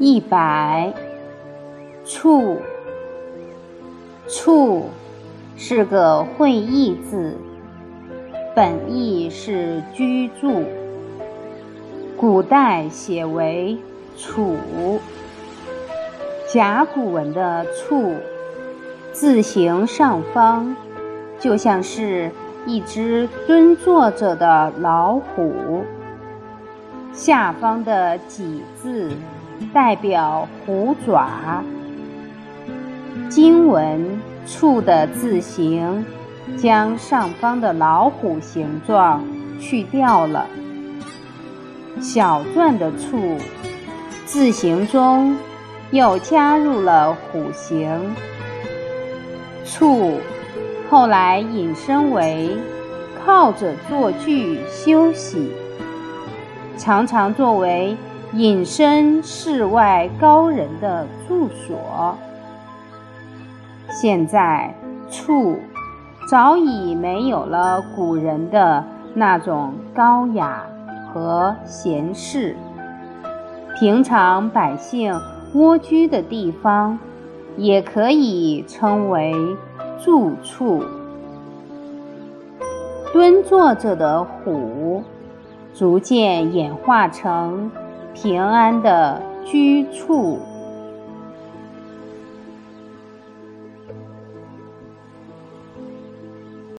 一百，处，处是个会意字，本意是居住，古代写为处。甲骨文的处，字形上方，就像是一只蹲坐着的老虎。下方的己字。代表虎爪。经文“处”的字形，将上方的老虎形状去掉了。小篆的“处”字形中又加入了虎形。处后来引申为靠着坐具休息，常常作为。隐身世外高人的住所，现在处早已没有了古人的那种高雅和闲适，平常百姓蜗居的地方，也可以称为住处。蹲坐着的虎，逐渐演化成。平安的居处。